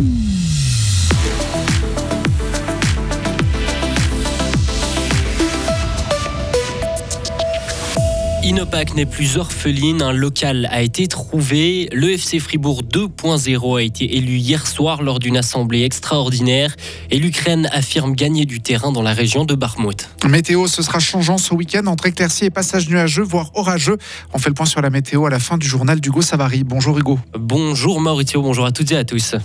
Thank you. Inopac n'est plus orpheline, un local a été trouvé. Le FC Fribourg 2.0 a été élu hier soir lors d'une assemblée extraordinaire et l'Ukraine affirme gagner du terrain dans la région de Barmouth. Météo, ce sera changeant ce week-end entre éclaircies et passages nuageux, voire orageux. On fait le point sur la météo à la fin du journal d'Hugo Savary. Bonjour Hugo. Bonjour Maurizio, bonjour à toutes et à tous.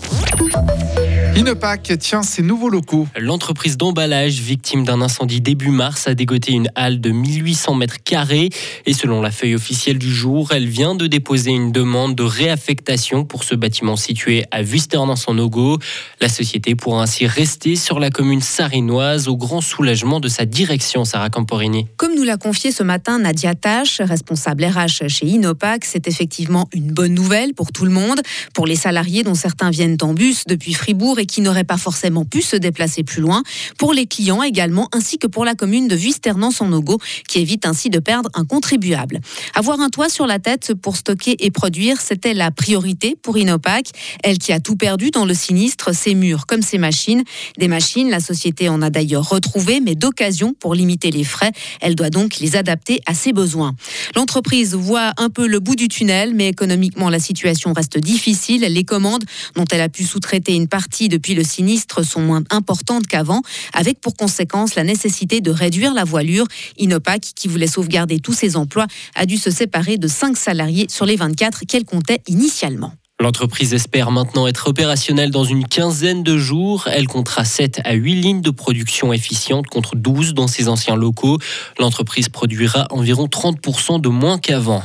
Inopac tient ses nouveaux locaux. L'entreprise d'emballage, victime d'un incendie début mars, a dégoté une halle de 1800 mètres carrés. Et selon la feuille officielle du jour, elle vient de déposer une demande de réaffectation pour ce bâtiment situé à Wustern-en-Sonogo. La société pourra ainsi rester sur la commune sarinoise au grand soulagement de sa direction, Sarah Camporini. Comme nous l'a confié ce matin Nadia Tache, responsable RH chez Inopac, c'est effectivement une bonne nouvelle pour tout le monde, pour les salariés dont certains viennent en bus depuis Fribourg qui n'auraient pas forcément pu se déplacer plus loin, pour les clients également, ainsi que pour la commune de Vuisternant-Son-Nogo, qui évite ainsi de perdre un contribuable. Avoir un toit sur la tête pour stocker et produire, c'était la priorité pour Inopac, elle qui a tout perdu dans le sinistre, ses murs comme ses machines. Des machines, la société en a d'ailleurs retrouvé, mais d'occasion pour limiter les frais. Elle doit donc les adapter à ses besoins. L'entreprise voit un peu le bout du tunnel, mais économiquement, la situation reste difficile. Les commandes dont elle a pu sous-traiter une partie de depuis le sinistre sont moins importantes qu'avant, avec pour conséquence la nécessité de réduire la voilure. Inopac, qui voulait sauvegarder tous ses emplois, a dû se séparer de 5 salariés sur les 24 qu'elle comptait initialement. L'entreprise espère maintenant être opérationnelle dans une quinzaine de jours. Elle comptera 7 à 8 lignes de production efficientes contre 12 dans ses anciens locaux. L'entreprise produira environ 30% de moins qu'avant.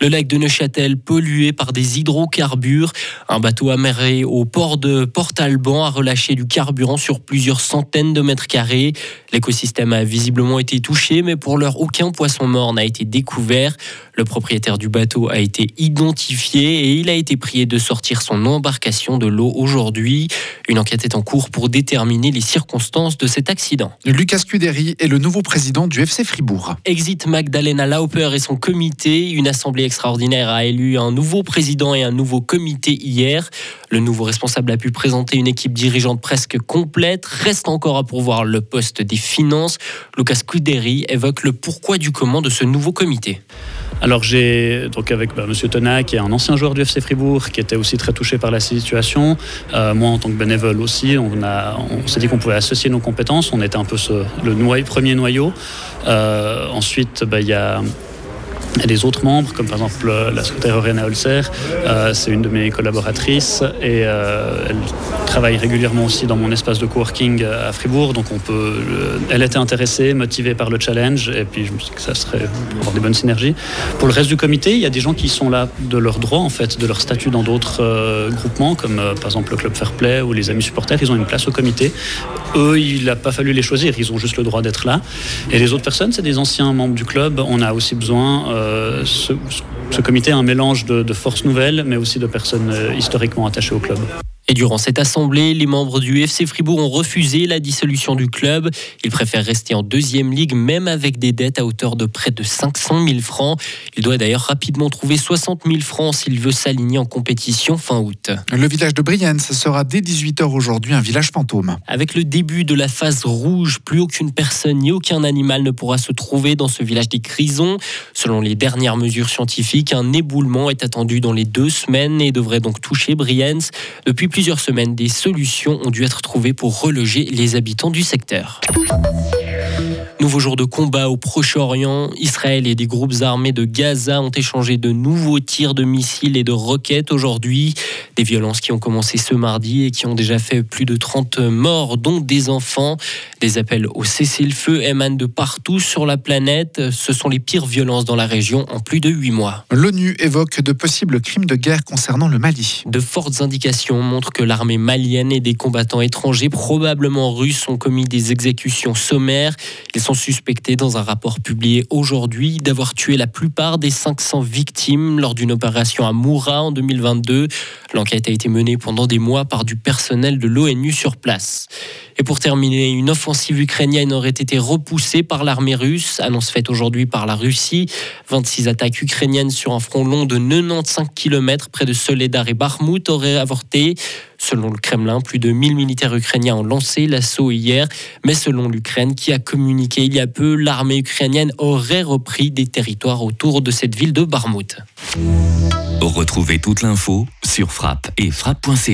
Le lac de Neuchâtel pollué par des hydrocarbures. Un bateau amarré au port de Port-Alban a relâché du carburant sur plusieurs centaines de mètres carrés. L'écosystème a visiblement été touché, mais pour l'heure, aucun poisson mort n'a été découvert. Le propriétaire du bateau a été identifié et il a été prié de sortir son embarcation de l'eau aujourd'hui. Une enquête est en cours pour déterminer les circonstances de cet accident. Lucas Cuderi est le nouveau président du FC Fribourg. Exit Magdalena Lauper et son comité. Une assemblée extraordinaire a élu un nouveau président et un nouveau comité hier. Le nouveau responsable a pu présenter une équipe dirigeante presque complète. Reste encore à pourvoir le poste des finances. Lucas Cuderi évoque le pourquoi du comment de ce nouveau comité. Alors j'ai donc avec bah, Monsieur qui est un ancien joueur du FC Fribourg, qui était aussi très touché par la situation. Euh, moi, en tant que bénévole aussi, on, on s'est dit qu'on pouvait associer nos compétences. On était un peu le premier noyau. Euh, ensuite, bah, il y a et des autres membres, comme par exemple euh, la secrétaire Rena Holzer, euh, c'est une de mes collaboratrices et euh, elle travaille régulièrement aussi dans mon espace de coworking à Fribourg. Donc on peut, elle était intéressée, motivée par le challenge et puis je me suis dit que ça serait avoir des bonnes synergies. Pour le reste du comité, il y a des gens qui sont là de leur droit en fait, de leur statut dans d'autres groupements, comme par exemple le club Fair Play ou les amis supporters. Ils ont une place au comité. Eux, il n'a pas fallu les choisir, ils ont juste le droit d'être là. Et les autres personnes, c'est des anciens membres du club. On a aussi besoin euh, ce, comité est un mélange de forces nouvelles, mais aussi de personnes euh, historiquement attachées au club. Et durant cette assemblée, les membres du FC Fribourg ont refusé la dissolution du club. Ils préfèrent rester en deuxième ligue, même avec des dettes à hauteur de près de 500 000 francs. Il doit d'ailleurs rapidement trouver 60 000 francs s'il veut s'aligner en compétition fin août. Le village de Brienne, ce sera dès 18h aujourd'hui un village fantôme. Avec le début de la phase rouge, plus aucune personne ni aucun animal ne pourra se trouver dans ce village des Crisons. Selon les dernières mesures scientifiques, un éboulement est attendu dans les deux semaines et devrait donc toucher Brienne. Depuis plusieurs semaines, des solutions ont dû être trouvées pour reloger les habitants du secteur. Nouveau jour de combat au Proche-Orient. Israël et des groupes armés de Gaza ont échangé de nouveaux tirs de missiles et de roquettes aujourd'hui. Des violences qui ont commencé ce mardi et qui ont déjà fait plus de 30 morts, dont des enfants. Des appels au cessez-le-feu émanent de partout sur la planète. Ce sont les pires violences dans la région en plus de 8 mois. L'ONU évoque de possibles crimes de guerre concernant le Mali. De fortes indications montrent que l'armée malienne et des combattants étrangers, probablement russes, ont commis des exécutions sommaires. Ils sont suspectés dans un rapport publié aujourd'hui d'avoir tué la plupart des 500 victimes lors d'une opération à Moura en 2022. L'enquête a été menée pendant des mois par du personnel de l'ONU sur place. Et pour terminer, une offensive ukrainienne aurait été repoussée par l'armée russe, annonce faite aujourd'hui par la Russie. 26 attaques ukrainiennes sur un front long de 95 km près de Soledar et Bakhmut auraient avorté. Selon le Kremlin, plus de 1000 militaires ukrainiens ont lancé l'assaut hier, mais selon l'Ukraine qui a communiqué il y a peu, l'armée ukrainienne aurait repris des territoires autour de cette ville de Barmout. Retrouvez toute l'info sur frappe et frappe.ch.